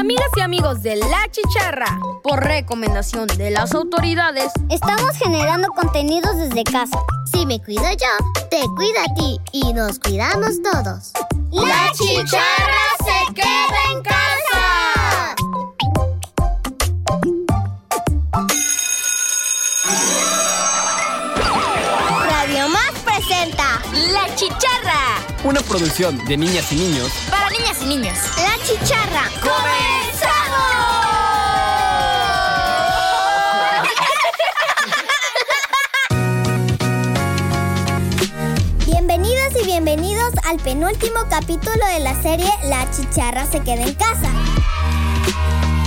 Amigas y amigos de La Chicharra, por recomendación de las autoridades, estamos generando contenidos desde casa. Si me cuido yo, te cuida a ti y nos cuidamos todos. La Chicharra se queda en casa. Radio Más presenta La Chicharra. Una producción de niñas y niños. Para niñas y niños. La Chicharra. Bienvenidas penúltimo capítulo de la serie La Chicharra se queda en casa.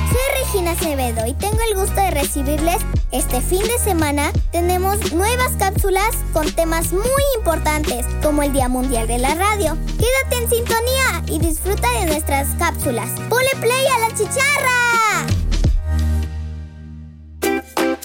Soy Regina Acevedo y tengo el gusto de recibirles este fin de semana. Tenemos nuevas cápsulas con temas muy importantes como el Día Mundial de la Radio. Quédate en sintonía y disfruta de nuestras cápsulas. ¡Pole play a la chicharra!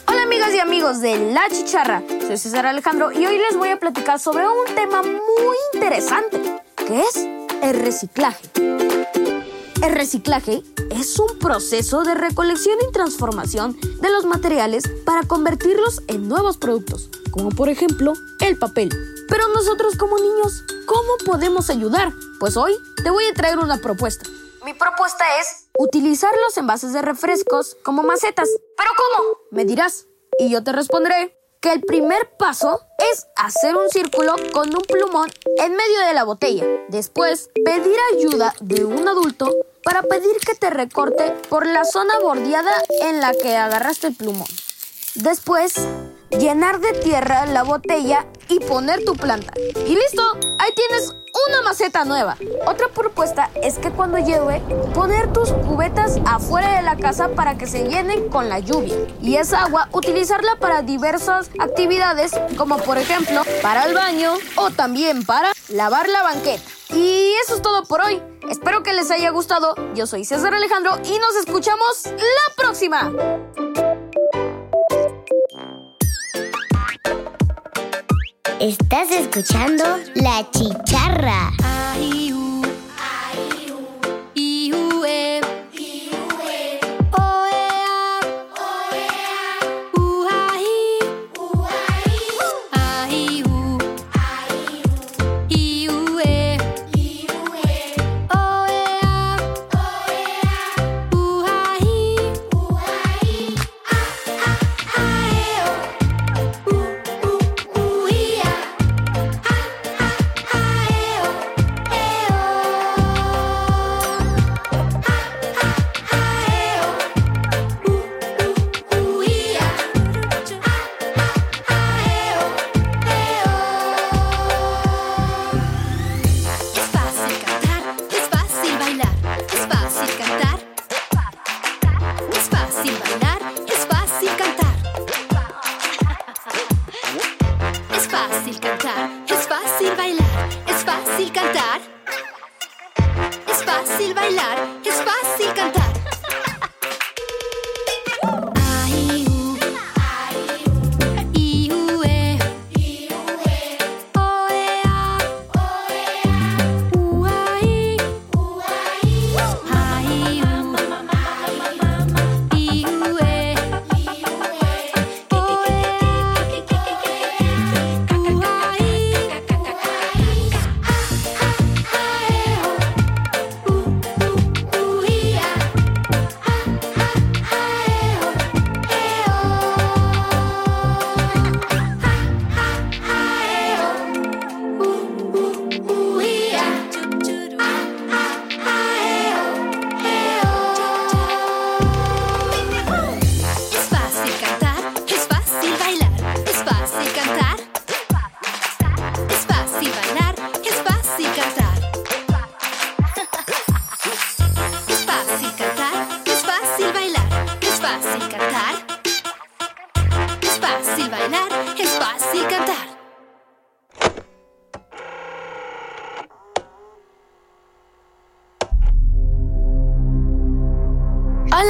Hola amigas y amigos de La Chicharra, soy César Alejandro y hoy les voy a platicar sobre un tema muy interesante, que es el reciclaje. El reciclaje es un proceso de recolección y transformación de los materiales para convertirlos en nuevos productos, como por ejemplo el papel. Pero nosotros como niños, ¿cómo podemos ayudar? Pues hoy te voy a traer una propuesta. Mi propuesta es utilizar los envases de refrescos como macetas. ¿Pero cómo? Me dirás. Y yo te responderé que el primer paso hacer un círculo con un plumón en medio de la botella. Después, pedir ayuda de un adulto para pedir que te recorte por la zona bordeada en la que agarraste el plumón. Después, llenar de tierra la botella y poner tu planta. Y listo, ahí tienes una maceta nueva. Otra propuesta es que cuando llueve, poner tus cubetas afuera de la casa para que se llenen con la lluvia. Y esa agua, utilizarla para diversas actividades, como por ejemplo para el baño o también para lavar la banqueta. Y eso es todo por hoy. Espero que les haya gustado. Yo soy César Alejandro y nos escuchamos la próxima. Estás escuchando La Chicharra.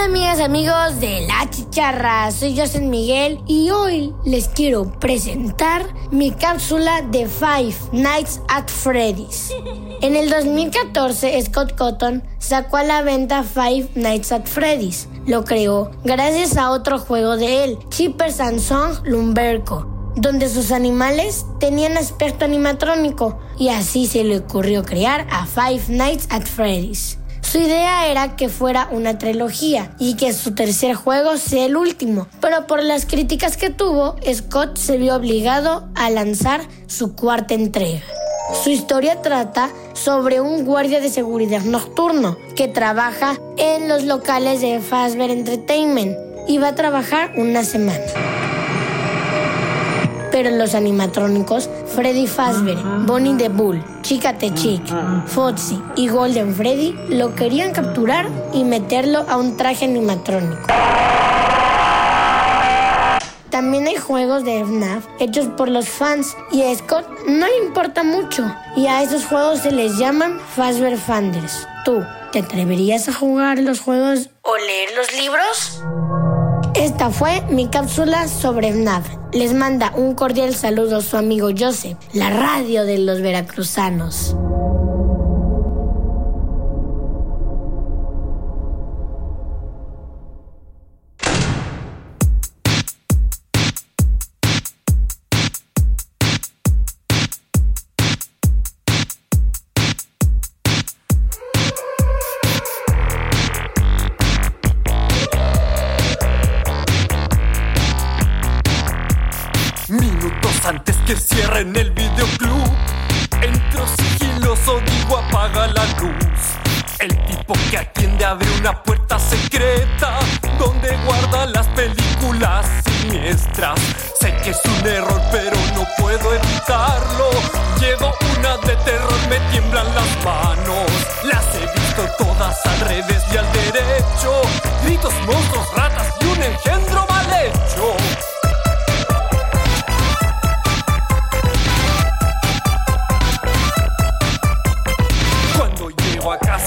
Amigas, amigos de La Chicharra, soy José Miguel y hoy les quiero presentar mi cápsula de Five Nights at Freddy's. En el 2014, Scott Cotton sacó a la venta Five Nights at Freddy's. Lo creó gracias a otro juego de él, Chipper Sansón Lumberco, donde sus animales tenían aspecto animatrónico y así se le ocurrió crear a Five Nights at Freddy's. Su idea era que fuera una trilogía y que su tercer juego sea el último, pero por las críticas que tuvo, Scott se vio obligado a lanzar su cuarta entrega. Su historia trata sobre un guardia de seguridad nocturno que trabaja en los locales de Fazbear Entertainment y va a trabajar una semana pero los animatrónicos Freddy Fazbear, Bonnie the Bull, Chica the Chick, Foxy y Golden Freddy lo querían capturar y meterlo a un traje animatrónico. También hay juegos de FNAF hechos por los fans y a Scott no le importa mucho y a esos juegos se les llaman Fazbear Fanders. ¿Tú te atreverías a jugar los juegos o leer los libros? Esta fue mi cápsula sobre FNAF. Les manda un cordial saludo su amigo Joseph, la radio de los veracruzanos.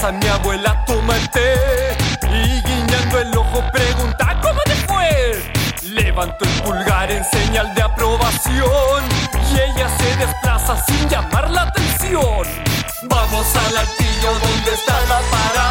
Casa mi abuela toma el té y guiñando el ojo pregunta ¿Cómo te fue? Levanto el pulgar en señal de aprobación y ella se desplaza sin llamar la atención. Vamos al altillo donde está el aparato.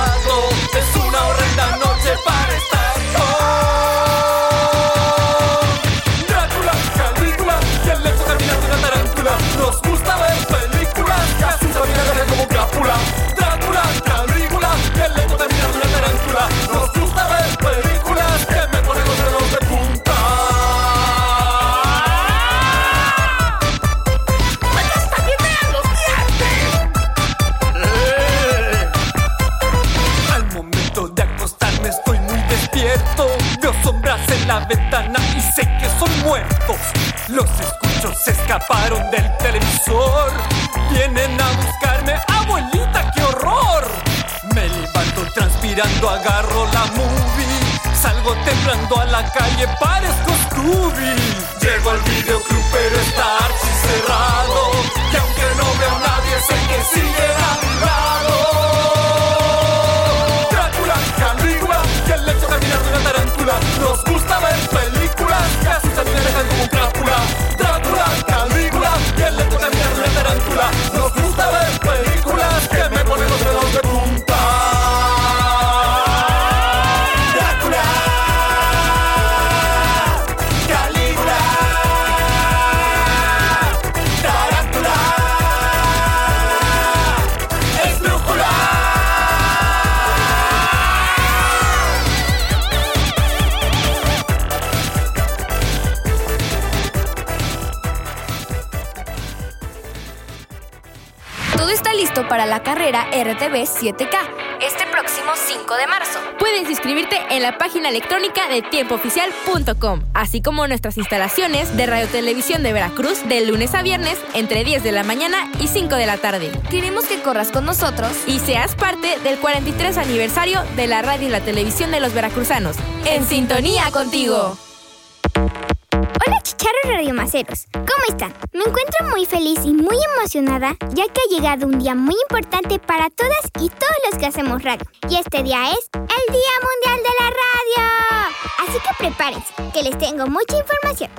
Y sé que son muertos. Los escucho, se escaparon del televisor. Vienen a buscarme, abuelita, qué horror. Me levanto transpirando, agarro la movie. Salgo temblando a la calle, parezco Scooby. Llego al videoclub, pero está archi cerrado. Y aunque no veo a nadie, sé que siguen para la carrera RTV 7K este próximo 5 de marzo. Puedes inscribirte en la página electrónica de tiempooficial.com, así como nuestras instalaciones de Radio Televisión de Veracruz de lunes a viernes entre 10 de la mañana y 5 de la tarde. Queremos que corras con nosotros y seas parte del 43 aniversario de la radio y la televisión de los veracruzanos. En sintonía contigo. Hola chicharros radiomaceros, ¿cómo están? Me encuentro muy feliz y muy emocionada ya que ha llegado un día muy importante para todas y todos los que hacemos radio. Y este día es el Día Mundial de la Radio. Así que prepárense, que les tengo mucha información.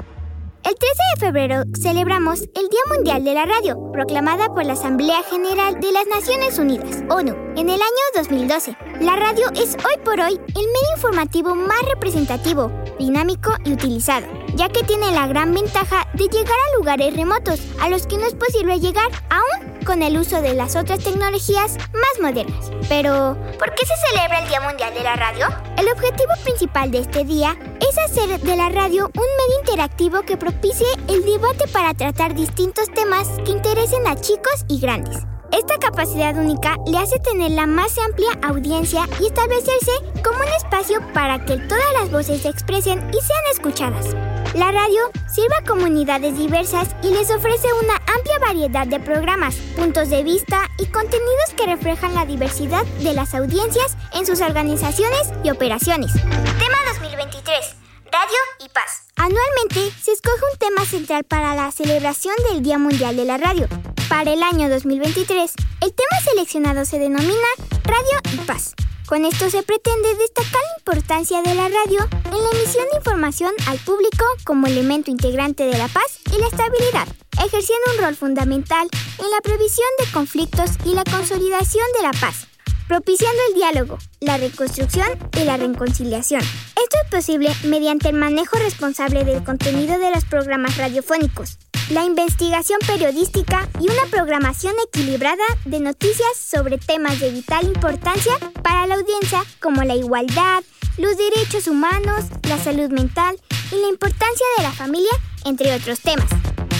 El 13 de febrero celebramos el Día Mundial de la Radio, proclamada por la Asamblea General de las Naciones Unidas, ONU, en el año 2012. La radio es hoy por hoy el medio informativo más representativo, dinámico y utilizado, ya que tiene la gran ventaja de llegar a lugares remotos a los que no es posible llegar aún con el uso de las otras tecnologías más modernas. Pero, ¿por qué se celebra el Día Mundial de la Radio? El objetivo principal de este día es hacer de la radio un medio interactivo que propicie el debate para tratar distintos temas que interesen a chicos y grandes. Esta capacidad única le hace tener la más amplia audiencia y establecerse como un espacio para que todas las voces se expresen y sean escuchadas. La radio sirve a comunidades diversas y les ofrece una amplia variedad de programas, puntos de vista y contenidos que reflejan la diversidad de las audiencias en sus organizaciones y operaciones. Tema 2023. Radio y paz. Anualmente se escoge un tema central para la celebración del Día Mundial de la Radio. Para el año 2023, el tema seleccionado se denomina Radio y Paz. Con esto se pretende destacar la importancia de la radio en la emisión de información al público como elemento integrante de la paz y la estabilidad, ejerciendo un rol fundamental en la previsión de conflictos y la consolidación de la paz, propiciando el diálogo, la reconstrucción y la reconciliación. Esto es posible mediante el manejo responsable del contenido de los programas radiofónicos, la investigación periodística y una programación equilibrada de noticias sobre temas de vital importancia para la audiencia como la igualdad, los derechos humanos, la salud mental y la importancia de la familia, entre otros temas.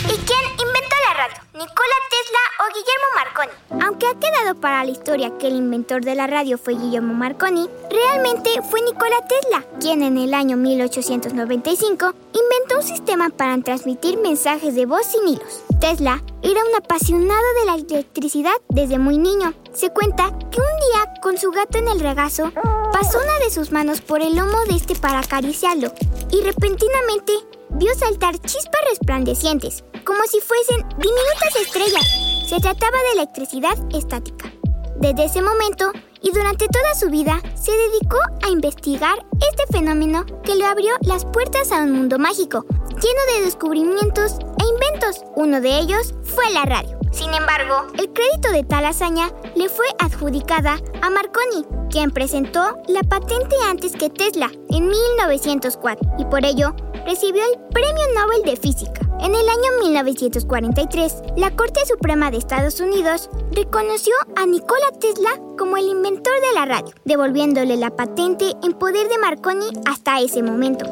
¿Y quién inventó la radio? ¿Nikola Tesla o Guillermo Marconi? Aunque ha quedado para la historia que el inventor de la radio fue Guillermo Marconi, realmente fue Nikola Tesla, quien en el año 1895 inventó un sistema para transmitir mensajes de voz sin hilos. Tesla era un apasionado de la electricidad desde muy niño. Se cuenta que un día, con su gato en el regazo, pasó una de sus manos por el lomo de este para acariciarlo y repentinamente vio saltar chispas resplandecientes, como si fuesen diminutas estrellas. Se trataba de electricidad estática. Desde ese momento y durante toda su vida se dedicó a investigar este fenómeno que le abrió las puertas a un mundo mágico, lleno de descubrimientos e inventos. Uno de ellos fue la radio. Sin embargo, el crédito de tal hazaña le fue adjudicada a Marconi, quien presentó la patente antes que Tesla en 1904 y por ello recibió el Premio Nobel de Física. En el año 1943, la Corte Suprema de Estados Unidos reconoció a Nikola Tesla como el inventor de la radio, devolviéndole la patente en poder de Marconi hasta ese momento.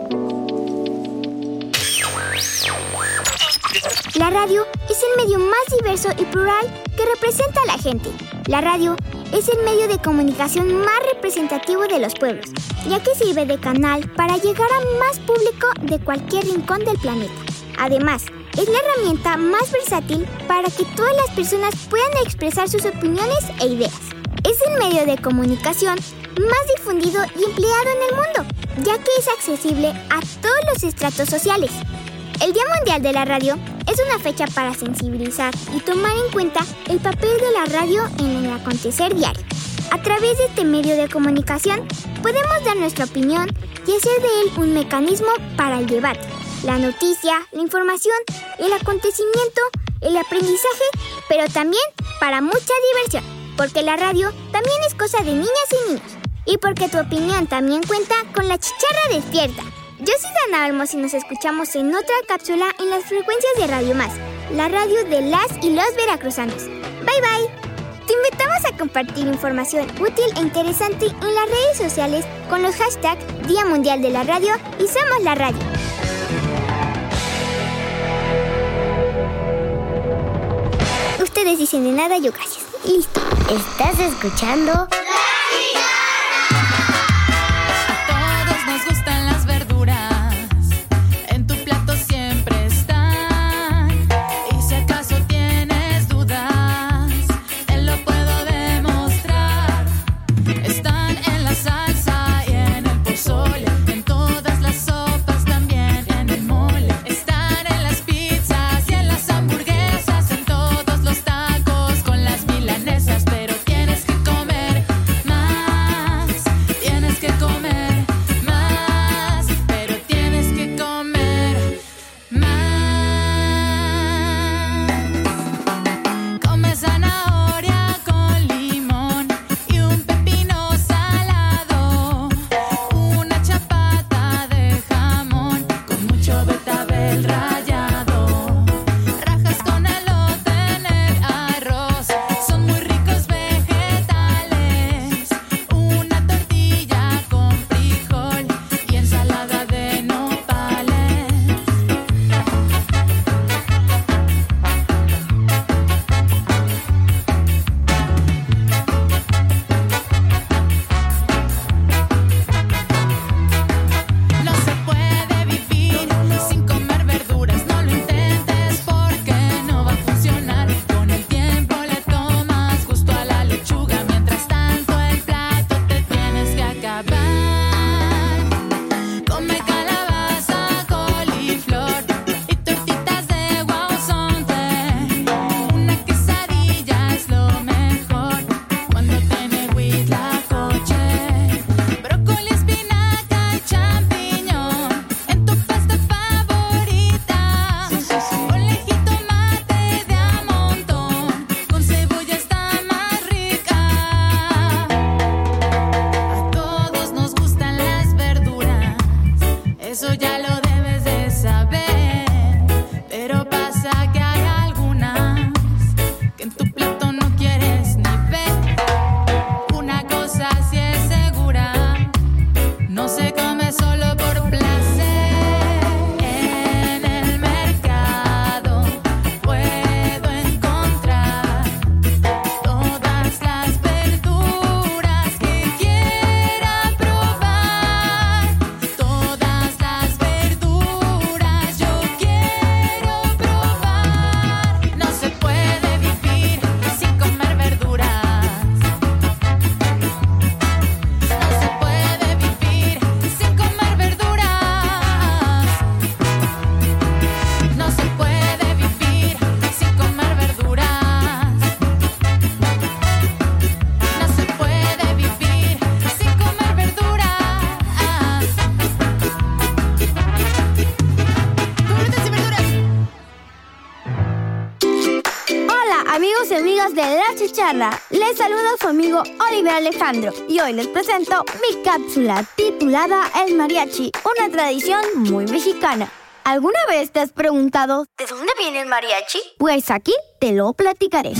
La radio es el medio más diverso y plural que representa a la gente. La radio es el medio de comunicación más representativo de los pueblos, ya que sirve de canal para llegar a más público de cualquier rincón del planeta. Además, es la herramienta más versátil para que todas las personas puedan expresar sus opiniones e ideas. Es el medio de comunicación más difundido y empleado en el mundo, ya que es accesible a todos los estratos sociales. El Día Mundial de la Radio es una fecha para sensibilizar y tomar en cuenta el papel de la radio en el acontecer diario. A través de este medio de comunicación podemos dar nuestra opinión y hacer de él un mecanismo para el debate, la noticia, la información, el acontecimiento, el aprendizaje, pero también para mucha diversión, porque la radio también es cosa de niñas y niños, y porque tu opinión también cuenta con la chicharra despierta. Yo soy Dana Olmos y nos escuchamos en otra cápsula en las frecuencias de Radio Más, la radio de las y los veracruzanos. Bye bye. Te invitamos a compartir información útil e interesante en las redes sociales con los hashtags Día Mundial de la Radio y Somos la Radio. Ustedes dicen de nada, yo gracias. Listo. Estás escuchando Alejandro y hoy les presento mi cápsula titulada El Mariachi, una tradición muy mexicana. ¿Alguna vez te has preguntado ¿de dónde viene el mariachi? Pues aquí te lo platicaré.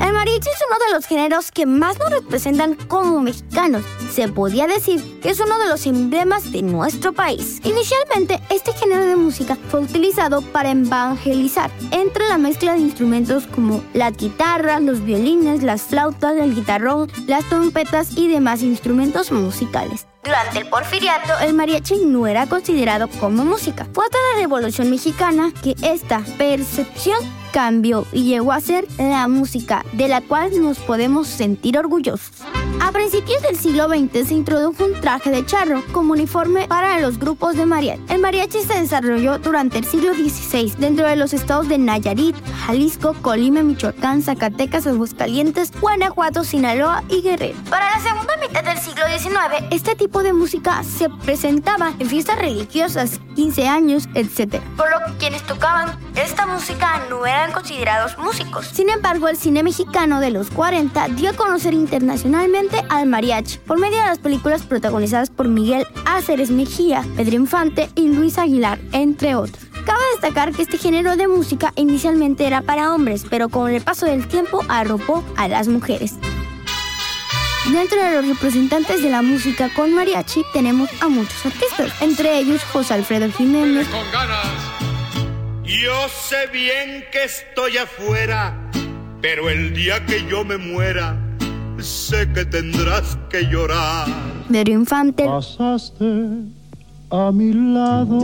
El mariachi es uno de los géneros que más nos representan como mexicanos. Se podía decir que es uno de los emblemas de nuestro país. Inicialmente, este género de música fue utilizado para evangelizar entre la mezcla de instrumentos como la guitarra, los violines, las flautas, el guitarrón, las trompetas y demás instrumentos musicales. Durante el porfiriato, el mariachi no era considerado como música. Fue hasta la Revolución Mexicana que esta percepción cambió y llegó a ser la música de la cual nos podemos sentir orgullosos. A principios del siglo XX se introdujo un traje de charro como uniforme para los grupos de mariachi. El mariachi se desarrolló durante el siglo XVI dentro de los estados de Nayarit, Jalisco, Colima, Michoacán, Zacatecas, Aguascalientes, Guanajuato, Sinaloa y Guerrero. Para la segunda del siglo XIX, este tipo de música se presentaba en fiestas religiosas, 15 años, etc. Por lo que quienes tocaban esta música no eran considerados músicos. Sin embargo, el cine mexicano de los 40 dio a conocer internacionalmente al mariachi por medio de las películas protagonizadas por Miguel Áceres Mejía, Pedro Infante y Luis Aguilar, entre otros. Cabe destacar que este género de música inicialmente era para hombres, pero con el paso del tiempo arropó a las mujeres. Dentro de los representantes de la música con mariachi tenemos a muchos artistas, entre ellos José Alfredo Jiménez. Con ganas. Yo sé bien que estoy afuera, pero el día que yo me muera, sé que tendrás que llorar. Pedro Infante. Pasaste a mi lado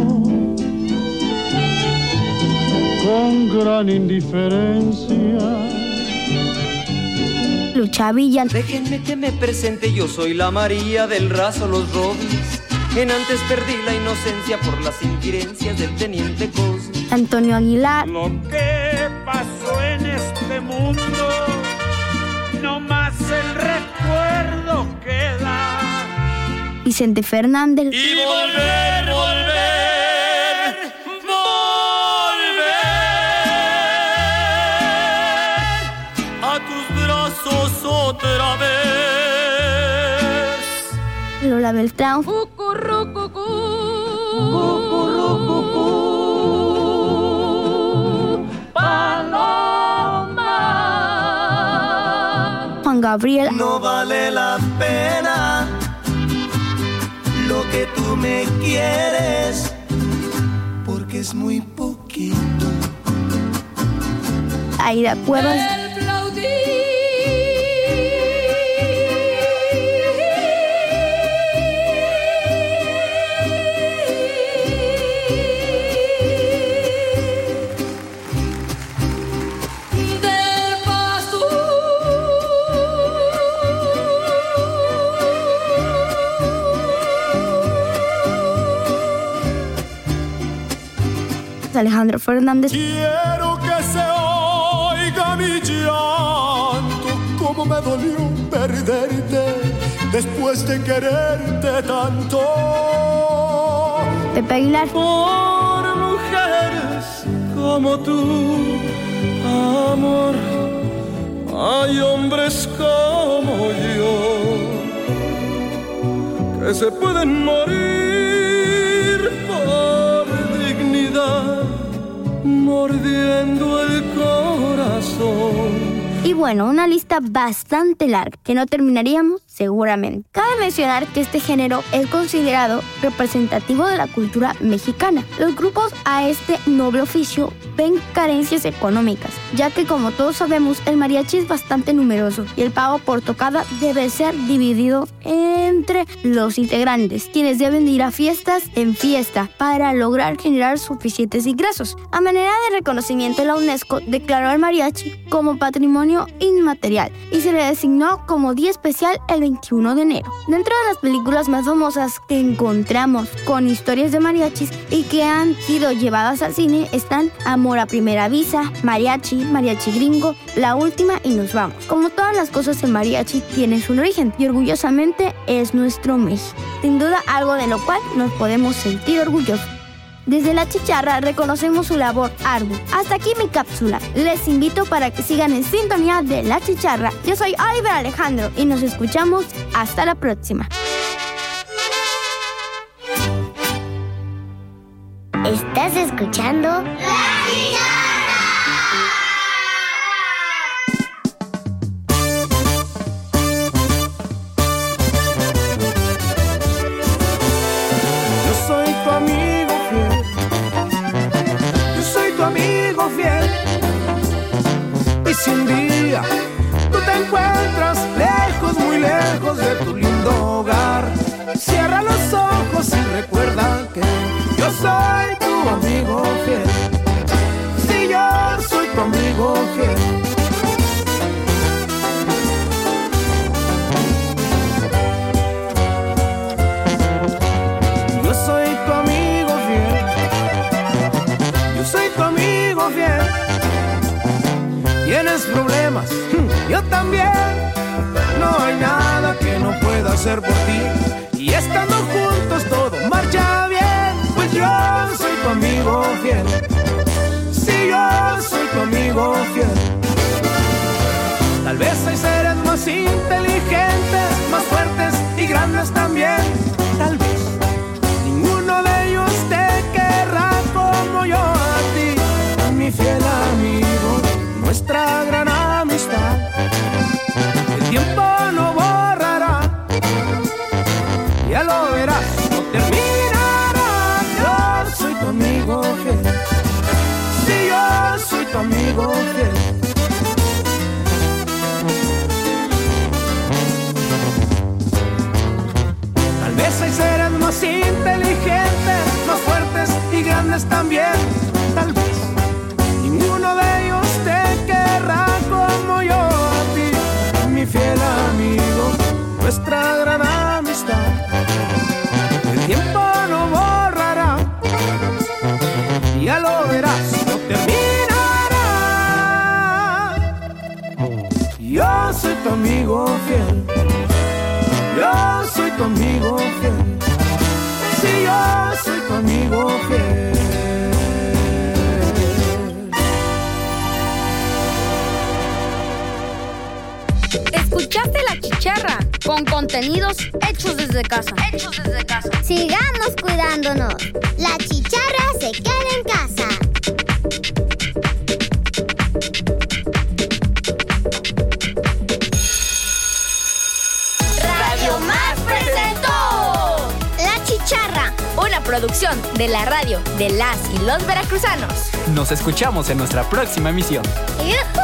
con gran indiferencia Lucha. Déjenme que me presente, yo soy la María del raso Los Robles. En antes perdí la inocencia por las inquirencias del teniente Cos. Antonio Aguilar. Lo que pasó en este mundo, no más el recuerdo queda. Vicente Fernández. Y volver, volver, brazos otra vez. Lola Beltrán. Juan Gabriel. No vale la pena lo que tú me quieres, porque es muy poquito. Aida Cuevas. Alejandro Fernández. Quiero que se oiga mi llanto, como me dolió perderte después de quererte tanto. Pepe Aguilar. Por mujeres como tú, amor, hay hombres como yo que se pueden morir mordiendo el corazón. Y bueno, una lista bastante larga que no terminaríamos seguramente. Cabe mencionar que este género es considerado representativo de la cultura mexicana. Los grupos a este noble oficio ven carencias económicas, ya que como todos sabemos el mariachi es bastante numeroso y el pago por tocada debe ser dividido entre los integrantes, quienes deben ir a fiestas en fiesta para lograr generar suficientes ingresos. A manera de reconocimiento, la UNESCO declaró al mariachi como patrimonio inmaterial y se le designó como día especial el 21 de enero. Dentro de las películas más famosas que encontramos con historias de mariachis y que han sido llevadas al cine están Amor a primera vista, Mariachi, Mariachi Gringo, La Última y Nos Vamos. Como todas las cosas en mariachi tienen su origen y orgullosamente es nuestro México. Sin duda algo de lo cual nos podemos sentir orgullosos. Desde la chicharra reconocemos su labor ardua. Hasta aquí mi cápsula. Les invito para que sigan en sintonía de la chicharra. Yo soy Oliver Alejandro y nos escuchamos hasta la próxima. ¿Estás escuchando? ¡La fiel. Tienes problemas, yo también. No hay nada que no pueda hacer por ti. Y estando juntos todo marcha bien. Pues yo soy tu amigo fiel. Tu fiel. Tal vez hay seres más inteligentes, más fuertes y grandes también. Tal vez ninguno de ellos te querrá como yo a ti, mi fiel amigo, nuestra contenidos hechos desde casa. Hechos desde casa. Sigamos cuidándonos. La chicharra se queda en casa. Radio Más presentó La chicharra. Una producción de la radio de las y los veracruzanos. Nos escuchamos en nuestra próxima emisión. ¡Yujú!